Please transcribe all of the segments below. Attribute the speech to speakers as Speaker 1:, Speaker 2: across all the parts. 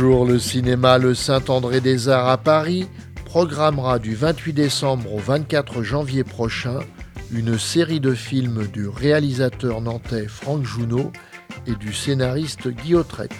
Speaker 1: jour, le cinéma Le Saint-André des Arts à Paris programmera du 28 décembre au 24 janvier prochain une série de films du réalisateur nantais Franck Jounot et du scénariste Guy Autrette.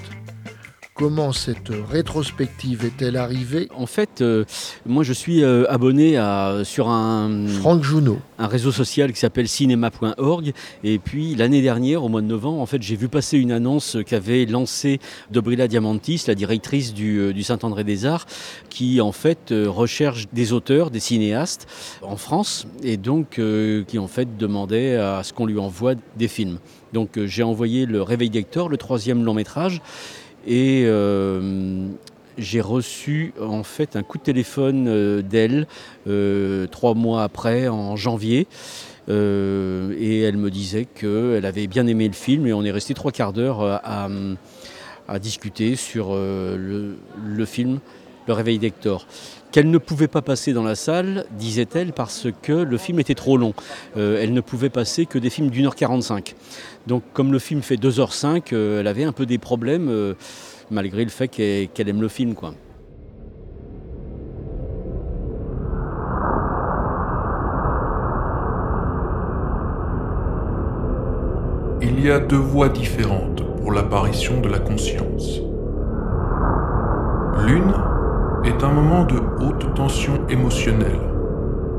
Speaker 1: Comment cette rétrospective est-elle arrivée
Speaker 2: En fait, euh, moi je suis euh, abonné à, sur un,
Speaker 1: Franck Jounot.
Speaker 2: un réseau social qui s'appelle cinéma.org. Et puis l'année dernière, au mois de novembre, en fait, j'ai vu passer une annonce qu'avait lancée Dobrila Diamantis, la directrice du, euh, du Saint-André des Arts, qui en fait recherche des auteurs, des cinéastes en France, et donc euh, qui en fait demandait à ce qu'on lui envoie des films. Donc j'ai envoyé le Réveil d'Hector, le troisième long métrage, et euh, j'ai reçu en fait un coup de téléphone euh, d'elle euh, trois mois après, en janvier. Et elle me disait qu'elle avait bien aimé le film et on est resté trois quarts d'heure à, discuter sur le film Le Réveil d'Hector. Qu'elle ne pouvait pas passer dans la salle, disait-elle, parce que le film était trop long. Euh, elle ne pouvait passer que des films d'une heure 45. Donc comme le film fait 2h05, euh, elle avait un peu des problèmes, euh, malgré le fait qu'elle aime le film. Quoi.
Speaker 3: Il y a deux voies différentes pour l'apparition de la conscience. L'une est un moment de haute tension émotionnelle,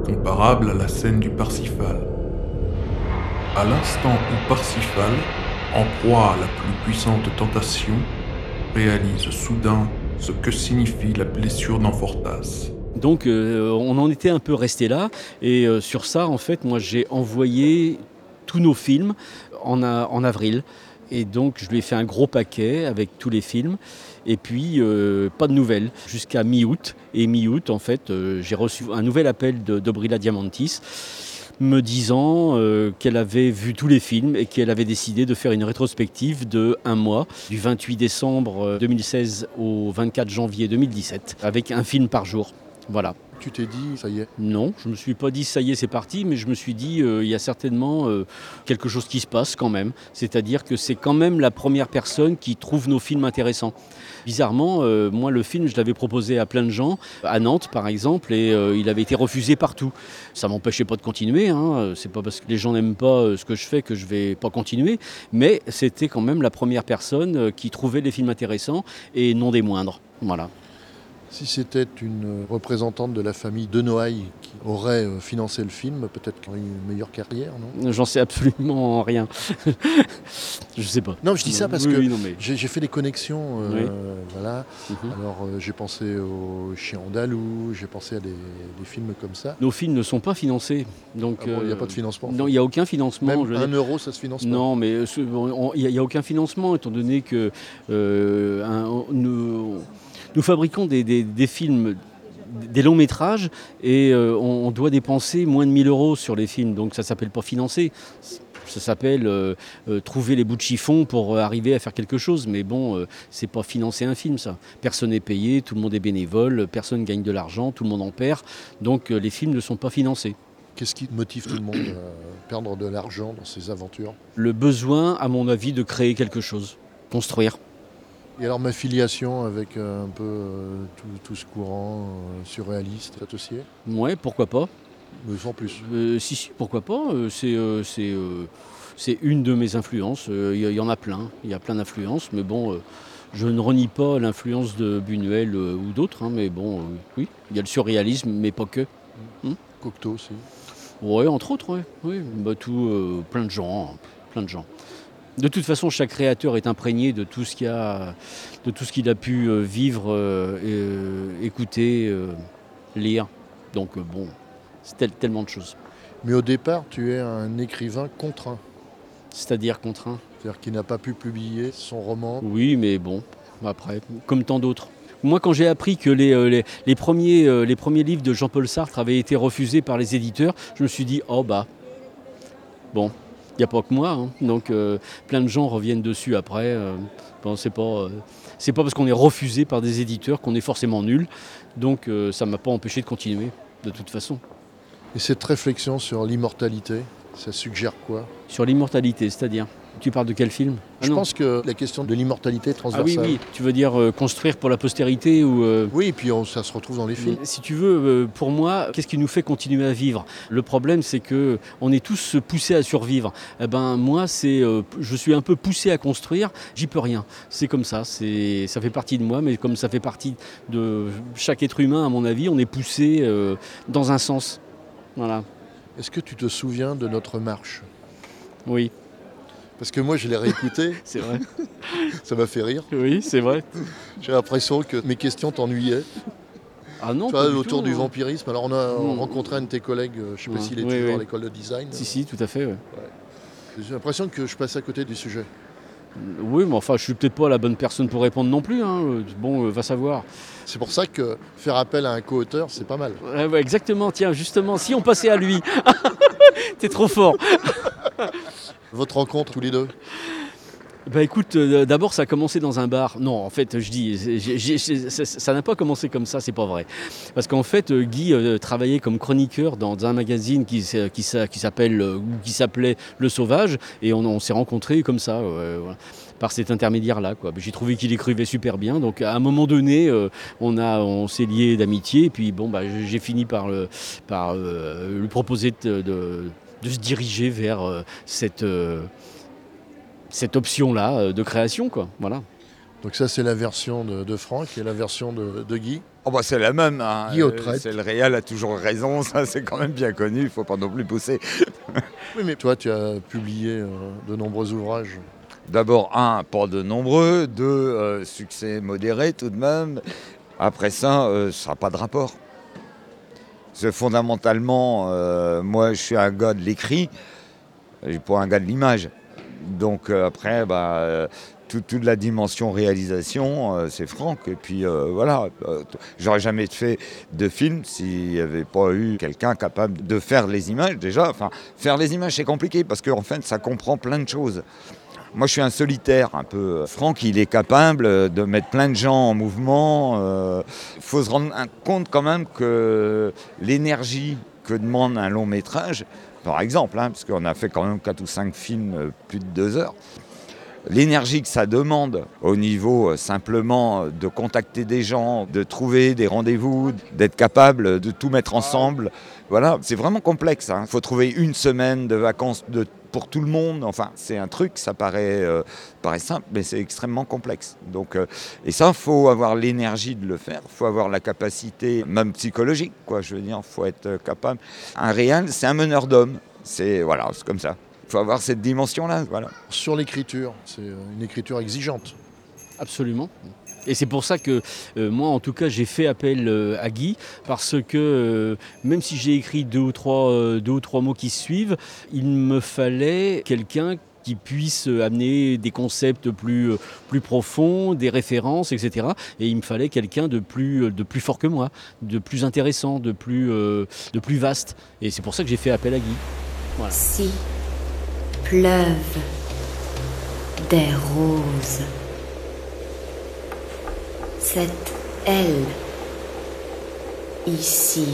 Speaker 3: comparable à la scène du Parsifal. À l'instant où Parsifal, en proie à la plus puissante tentation, réalise soudain ce que signifie la blessure d'Amfortas.
Speaker 2: Donc euh, on en était un peu resté là. Et euh, sur ça, en fait, moi j'ai envoyé tous nos films en, avril. Et donc je lui ai fait un gros paquet avec tous les films. Et puis euh, pas de nouvelles jusqu'à mi-août. Et mi-août, en fait, euh, j'ai reçu un nouvel appel de Dobrila Diamantis me disant euh, qu'elle avait vu tous les films et qu'elle avait décidé de faire une rétrospective de un mois, du 28 décembre euh, 2016 au 24 janvier 2017, avec un film par jour. Voilà.
Speaker 1: Tu t'es dit, ça y est,
Speaker 2: Non, je ne me suis pas dit ça y est, c'est parti, mais je me suis dit euh, il y a certainement euh, quelque chose qui se passe quand même. C'est-à-dire que c'est quand même la première personne qui trouve nos films intéressants. Bizarrement, euh, moi le film, je l'avais proposé à plein de gens, à Nantes par exemple, et il avait été refusé partout. Ça m'empêchait pas de continuer. Hein. C'est pas parce que les gens n'aiment pas ce que je fais que je vais pas continuer, mais c'était quand même la première personne qui trouvait les films intéressants et non des moindres. Voilà.
Speaker 1: Si c'était une représentante de la famille de Noailles qui aurait euh, financé le film, peut-être qu'il aurait eu une meilleure carrière, non?
Speaker 2: J'en sais absolument rien. je sais pas.
Speaker 1: Non, je dis ça parce
Speaker 2: Oui,
Speaker 1: que
Speaker 2: oui, non, mais-
Speaker 1: j'ai fait des connexions, euh,
Speaker 2: Oui.
Speaker 1: voilà.
Speaker 2: Mhm.
Speaker 1: Alors euh, j'ai pensé au Chien andalou, j'ai pensé à des, des films comme ça.
Speaker 2: Nos films ne sont pas financés. Donc,
Speaker 1: Ah bon, Il n'y a pas de financement.
Speaker 2: Non, il n'y a aucun financement.
Speaker 1: Même
Speaker 2: je veux
Speaker 1: un euro, ça se finance pas.
Speaker 2: Non, mais il n'y a, aucun financement, étant donné que un- on- nous, nous fabriquons des, des- des films, des longs métrages, et euh, on, on doit dépenser moins de 1000 euros sur les films. Donc ça ne s'appelle pas financer. Ça s'appelle euh, euh, trouver les bouts de chiffon pour arriver à faire quelque chose. Mais bon, c'est pas financer un film, ça. Personne n'est payé, tout le monde est bénévole, personne gagne de l'argent, tout le monde en perd. Donc les films ne sont pas financés.
Speaker 1: Qu'est-ce qui motive tout le monde à perdre de l'argent dans ces aventures?
Speaker 2: Le besoin, à mon avis, de créer quelque chose, construire.
Speaker 1: Et alors ma filiation avec euh, un peu euh, tout, tout ce courant euh, surréaliste, ça t'associé
Speaker 2: Ouais, pourquoi pas
Speaker 1: Mais sans plus.
Speaker 2: Euh, Si, si, pourquoi pas C'est une de mes influences. Il y, y en a plein. Il y a plein d'influences. Mais bon, je ne renie pas l'influence de Buñuel ou d'autres. hein, mais bon, oui, il y a le surréalisme, mais pas que.
Speaker 1: Cocteau aussi.
Speaker 2: Ouais, entre autres, ouais. oui. Bah, tout, plein de gens, hein, plein de gens. De toute façon, chaque créateur est imprégné de tout ce qu'il a, de tout ce qu'il a pu euh, vivre, euh, euh, écouter, euh, lire. Donc bon, c'est tel- tellement de choses.
Speaker 1: Mais au départ, tu es un écrivain contraint.
Speaker 2: C'est-à-dire contraint.
Speaker 1: C'est-à-dire qui n'a pas pu publier son roman.
Speaker 2: Oui, mais bon, après, comme tant d'autres. Moi, quand j'ai appris que les, les, les premiers, les premiers livres de Jean-Paul Sartre avaient été refusés par les éditeurs, je me suis dit, oh bah, bon, n'y a pas que moi. hein. Donc, euh, plein de gens reviennent dessus après. euh, bon, c'est pas, euh, c'est pas parce qu'on est refusé par des éditeurs qu'on est forcément nul. Donc, euh, ça ne m'a pas empêché de continuer, de toute façon.
Speaker 1: Et cette réflexion sur l'immortalité, ça suggère quoi?
Speaker 2: Sur l'immortalité, c'est-à-dire? Tu parles de quel film?
Speaker 1: Je pense que la question de l'immortalité
Speaker 2: Ah
Speaker 1: transversale.
Speaker 2: oui, oui. Tu veux dire euh, construire pour la postérité ou euh,
Speaker 1: Oui, et puis on- ça se retrouve dans les films.
Speaker 2: Si tu veux, euh, pour moi, qu'est-ce qui nous fait continuer à vivre? Le problème, c'est que on est tous poussés à survivre. Eh ben, moi, c'est, je suis un peu poussé à construire. J'y peux rien. C'est comme ça. C'est, ça fait partie de moi, mais comme ça fait partie de chaque être humain, à mon avis, on est poussé dans un sens. Voilà.
Speaker 1: Est-ce que tu te souviens de notre marche?
Speaker 2: Oui,
Speaker 1: Parce que moi, je l'ai réécouté,
Speaker 2: c'est vrai.
Speaker 1: ça m'a fait rire.
Speaker 2: oui, c'est vrai.
Speaker 1: J'ai l'impression que mes questions t'ennuyaient.
Speaker 2: Ah non.
Speaker 1: Tu vois,
Speaker 2: du
Speaker 1: autour
Speaker 2: tout,
Speaker 1: du
Speaker 2: hein.
Speaker 1: vampirisme. Alors, on a
Speaker 2: Hmm.
Speaker 1: rencontré un de tes collègues, euh, je ne sais pas
Speaker 2: Ouais.
Speaker 1: s'il est
Speaker 2: Oui,
Speaker 1: toujours à l'école de design.
Speaker 2: Si, si, tout à fait. ouais.
Speaker 1: J'ai l'impression que je passe à côté du sujet.
Speaker 2: Oui, mais enfin, je suis peut-être pas la bonne personne pour répondre non plus. hein. Bon, euh, va savoir.
Speaker 1: C'est pour ça que faire appel à un co-auteur, c'est pas mal.
Speaker 2: Ouais, ouais, exactement, tiens, justement, si on passait à lui. T'es trop fort.
Speaker 1: Votre rencontre, tous les deux?
Speaker 2: Bah écoute, euh, d'abord ça a commencé dans un bar. Non, en fait, je dis, ça- n'a pas commencé comme ça, c'est pas vrai. Parce qu'en fait, euh, Guy euh, travaillait comme chroniqueur dans un magazine qui, s'appelait Le Sauvage, et on, s'est rencontrés comme ça. par cet intermédiaire-là. quoi. J'ai trouvé qu'il écrivait super bien, donc à un moment donné, on, s'est liés d'amitié, et puis bon, bah, j'ai fini par, lui proposer de- de se diriger vers euh, cette, euh, cette option-là euh, de création. Quoi. Voilà.
Speaker 1: Donc ça, c'est la version de, de Franck et la version de, de Guy.
Speaker 4: Oh bah c'est la même. hein.
Speaker 1: Guy
Speaker 4: Euh. C'est le réel a toujours raison, ça c'est quand même bien connu, il faut pas non plus pousser.
Speaker 1: Oui, mais toi, tu as publié euh, de nombreux ouvrages.
Speaker 4: D'abord, un, pas de nombreux, deux, euh, succès modéré tout de même. Après ça, euh, ça n'a pas de rapport. Que fondamentalement, euh, moi je suis un gars de l'écrit, pas un gars de l'image. Donc euh, après, bah, euh, tout- toute la dimension réalisation, euh, c'est Franck. Et puis euh, voilà, euh, j'aurais jamais fait de film s'il n'y avait pas eu quelqu'un capable de faire les images déjà. Faire les images, c'est compliqué parce qu'en fait, ça comprend plein de choses. Moi, je suis un solitaire un peu. Franck, il est capable de mettre plein de gens en mouvement. Il faut se rendre compte quand même que l'énergie que demande un long métrage, par exemple, hein, parce qu'on a fait quand même 4 ou 5 films euh, plus de 2 heures, l'énergie que ça demande au niveau euh, simplement de contacter des gens, de trouver des rendez-vous, d'être capable de tout mettre ensemble, voilà, c'est vraiment complexe. Il faut trouver une semaine de vacances de pour tout le monde, enfin, c'est un truc, ça paraît, euh, paraît simple, mais c'est extrêmement complexe. Donc, euh, et ça, il faut avoir l'énergie de le faire, il faut avoir la capacité, même psychologique, quoi, je veux dire, il faut être euh, capable. Un réel, c'est un meneur d'hommes, c'est voilà, c'est comme ça. Il faut avoir cette dimension-là, voilà.
Speaker 1: Sur l'écriture, c'est une écriture exigeante.
Speaker 2: Absolument. Et c'est pour ça que euh, moi, en tout cas, j'ai fait appel euh, à Guy, parce que euh, même si j'ai écrit deux ou, trois, deux ou trois mots qui suivent, il me fallait quelqu'un qui puisse amener des concepts plus, plus profonds, des références, etc. Et il me fallait quelqu'un de plus, de plus fort que moi, de plus intéressant, de plus, de plus vaste. Et c'est pour ça que j'ai fait appel à Guy.
Speaker 5: Si pleuvent des roses, c'est elle ici.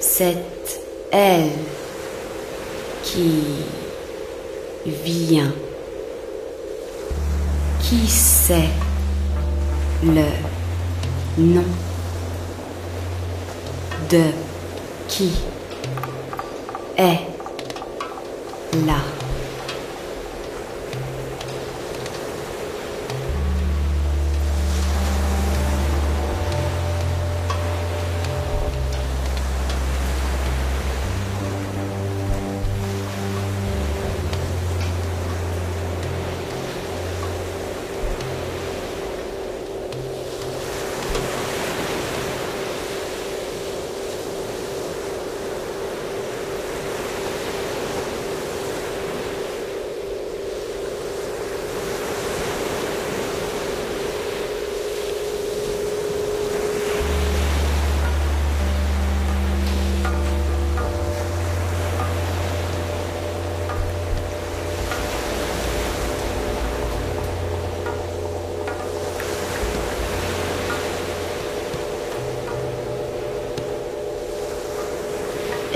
Speaker 5: C'est elle qui vient. Qui sait le nom de qui est là?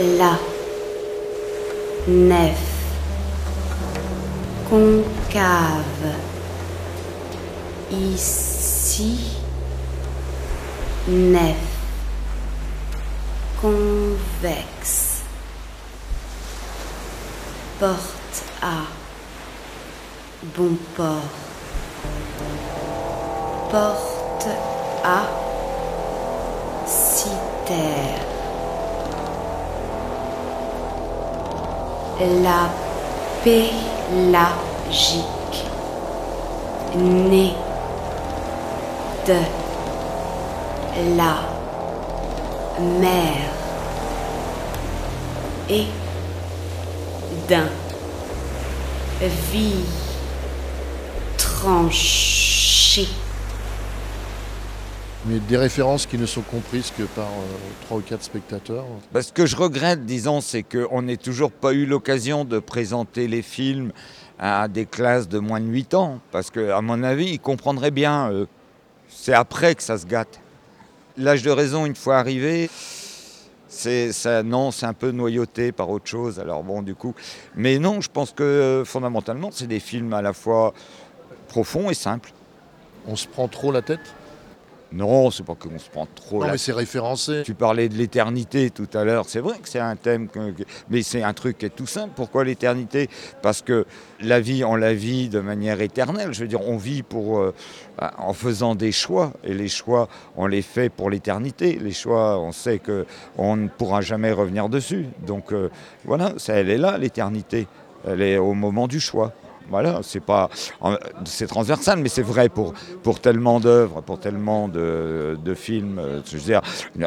Speaker 5: La nef. Concave, ici, nef, convexe, porte à, bon port, porte à, citer. La pélagique, née de la mer et d'un vie tranchée.
Speaker 1: Mais des références qui ne sont comprises que par euh, trois ou quatre spectateurs.
Speaker 4: Bah, ce que je regrette, disons, c'est qu'on n'ait toujours pas eu l'occasion de présenter les films à des classes de moins de 8 ans. Parce qu'à mon avis, ils comprendraient bien. eux. C'est après que ça se gâte. L'âge de raison, une fois arrivé, c'est ça, non, c'est un peu noyauté par autre chose. Alors bon, du coup, mais non, je pense que euh, fondamentalement, c'est des films à la fois profonds et simples.
Speaker 1: On se prend trop la tête?
Speaker 4: Non, c'est pas qu'on se prend trop
Speaker 1: Non,
Speaker 4: la
Speaker 1: mais c'est référencé.
Speaker 4: Tu parlais de l'éternité tout à l'heure. C'est vrai que c'est un thème, que- mais c'est un truc qui est tout simple. Pourquoi l'éternité? Parce que la vie, on la vit de manière éternelle. Je veux dire, on vit pour, euh, en faisant des choix. Et les choix, on les fait pour l'éternité. Les choix, on sait que on ne pourra jamais revenir dessus. Donc euh, voilà, ça, elle est là, l'éternité. Elle est au moment du choix. Voilà, c'est pas, c'est transversal, mais c'est vrai pour, pour tellement d'œuvres, pour tellement de, de films. euh, Je veux dire,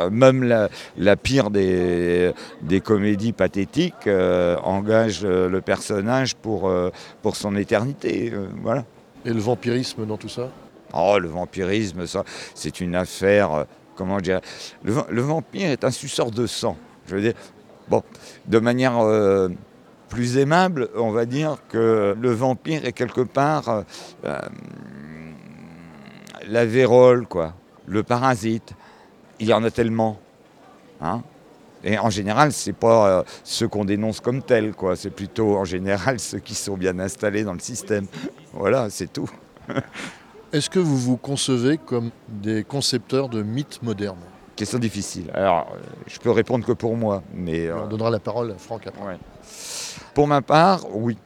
Speaker 4: même la, la pire des, des comédies pathétiques euh, engage euh, le personnage pour, euh, pour son éternité. euh, voilà.
Speaker 1: Et le vampirisme dans tout ça?
Speaker 4: Oh, le vampirisme, ça, c'est une affaire. comment dire le, le vampire est un suceur de sang. Je veux dire, bon, de manière plus aimable, on va dire que le vampire est quelque part euh, euh, la vérole, quoi, le parasite. Il y en a tellement. Hein et en général, c'est pas euh, ceux qu'on dénonce comme tels, quoi. C'est plutôt en général ceux qui sont bien installés dans le système. Voilà, c'est tout.
Speaker 1: Est-ce que vous vous concevez comme des concepteurs de mythes modernes?
Speaker 4: Question difficile. Alors, je peux répondre que pour moi, mais euh,
Speaker 1: On donnera la parole à Franck après.
Speaker 4: ouais. Pour ma part, oui.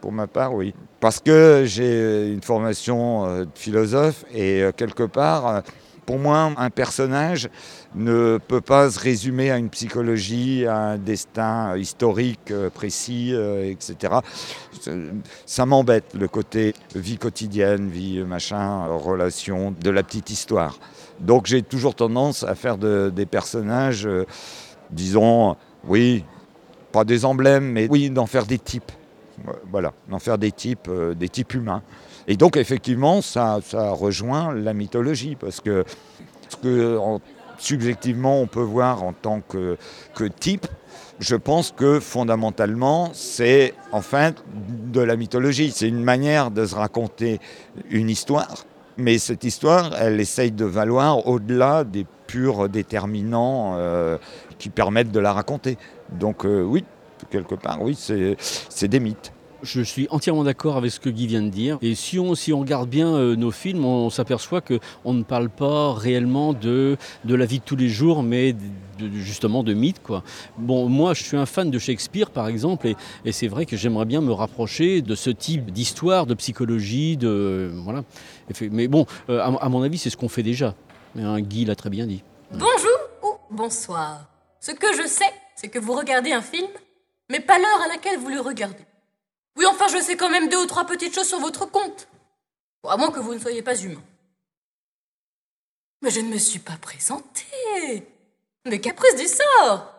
Speaker 4: Pour ma part, oui. Parce que j'ai une formation euh, de philosophe et euh, quelque part, euh, pour moi, un personnage ne peut pas se résumer à une psychologie, à un destin historique précis, etc. Ça- m'embête le côté vie quotidienne, vie machin, relation, de la petite histoire. Donc j'ai toujours tendance à faire de- des personnages, disons, oui, pas des emblèmes, mais oui, d'en faire des types. Euh, Voilà, d'en faire des types, euh, des types humains. Et donc effectivement, ça, ça rejoint la mythologie, parce que ce que en- subjectivement on peut voir en tant que, que type, je pense que fondamentalement, c'est en fait de la mythologie. C'est une manière de se raconter une histoire, mais cette histoire, elle essaye de valoir au-delà des purs déterminants euh, qui permettent de la raconter. Donc euh, oui, quelque part, oui, c'est des mythes.
Speaker 2: Je suis entièrement d'accord avec ce que Guy vient de dire. Et si on, si on regarde bien euh, nos films, on, s'aperçoit qu'on ne parle pas réellement de, de la vie de tous les jours, mais justement de mythes. Quoi. Bon, moi, je suis un fan de Shakespeare, par exemple, et, c'est vrai que j'aimerais bien me rapprocher de ce type d'histoire, de psychologie, de voilà. Mais bon, à mon avis, c'est ce qu'on fait déjà. Mais, hein, Guy l'a très bien dit.
Speaker 6: Bonjour ou bonsoir. Ce que je sais, c'est que vous regardez un film, mais pas l'heure à laquelle vous le regardez. Oui, enfin, je sais quand même deux ou trois petites choses sur votre compte. Bon, à moins que vous ne soyez pas humain. Mais je ne me suis pas présentée. Mais caprice du sort.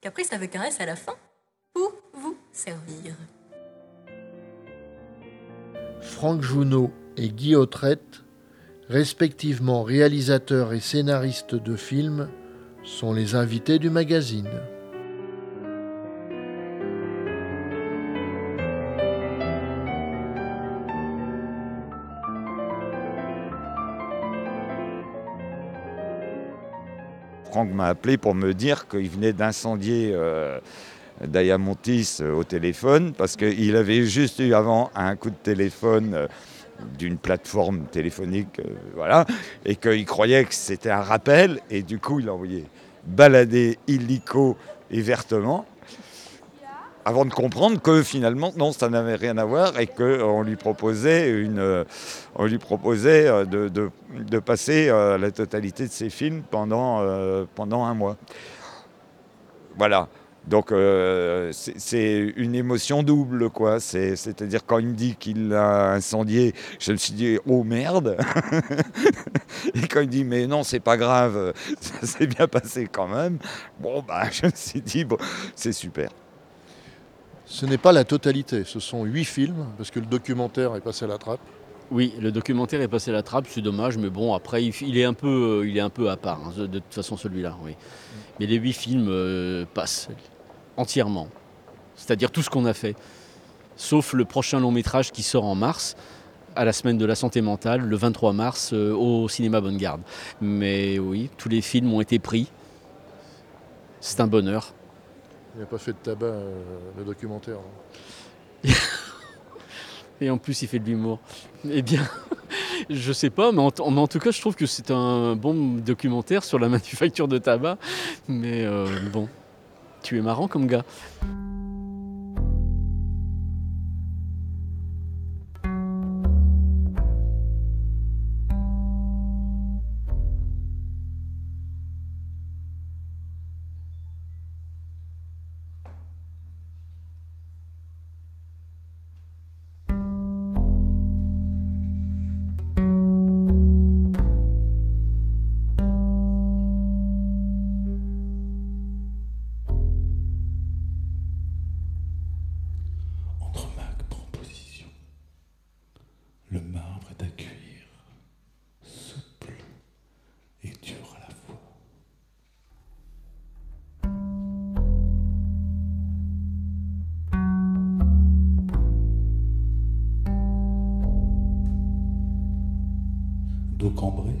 Speaker 6: Caprice avec un S à la fin. Pour vous servir?
Speaker 1: Franck Jounot et Guy Autrette, respectivement réalisateurs et scénaristes de films, sont les invités du magazine.
Speaker 4: Franck m'a appelé pour me dire qu'il venait d'incendier euh, Diamontis au téléphone, parce qu'il avait juste eu avant un coup de téléphone d'une plateforme téléphonique, voilà, et qu'il croyait que c'était un rappel, et du coup il a envoyé balader illico et vertement avant de comprendre que finalement, non, ça n'avait rien à voir et qu'on lui proposait, une, on lui proposait euh, de, passer euh, la totalité de ses films euh, pendant un mois. Voilà. Donc c'est une émotion double, quoi. C'est-à-dire quand il me dit qu'il a incendié, je me suis dit oh merde. et quand il me dit mais non c'est pas grave, ça s'est bien passé quand même. Bon bah je me suis dit bon c'est super.
Speaker 7: Ce n'est pas la totalité, ce sont huit films, parce que le documentaire est passé à la trappe.
Speaker 2: Oui, le documentaire est passé à la trappe, c'est dommage, mais bon, après, il est un peu, euh, il est un peu à part, hein, de toute façon, celui-là, oui. Mais les huit films euh, passent entièrement, c'est-à-dire tout ce qu'on a fait, sauf le prochain long métrage qui sort en mars, à la semaine de la santé mentale, le 23 mars, euh, au cinéma Bonne Garde. Mais oui, tous les films ont été pris. C'est un bonheur.
Speaker 7: Il n'a pas fait de tabac, euh, le documentaire.
Speaker 2: Hein. Et en plus, il fait de l'humour. Eh bien, je sais pas, mais en, tout cas, je trouve que c'est un bon documentaire sur la manufacture de tabac. Mais euh, bon, tu es marrant comme gars. Cambrai.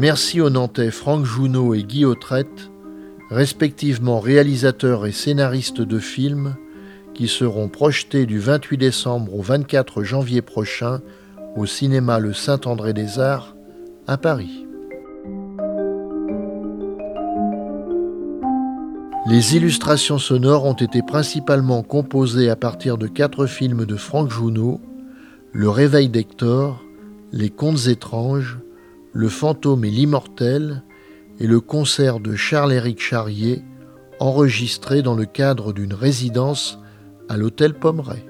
Speaker 7: Merci aux Nantais Franck Jounot et Guy Autrette, respectivement réalisateurs et scénaristes de films, qui seront projetés du 28 décembre au 24 janvier prochain au cinéma Le Saint-André des Arts à Paris. Les illustrations sonores ont été principalement composées à partir de quatre films de Franck Jounot, Le Réveil d'Hector, Les Contes étranges, le fantôme et l'immortel et le concert de Charles-Éric Charrier enregistré dans le cadre d'une résidence à l'hôtel Pommeret.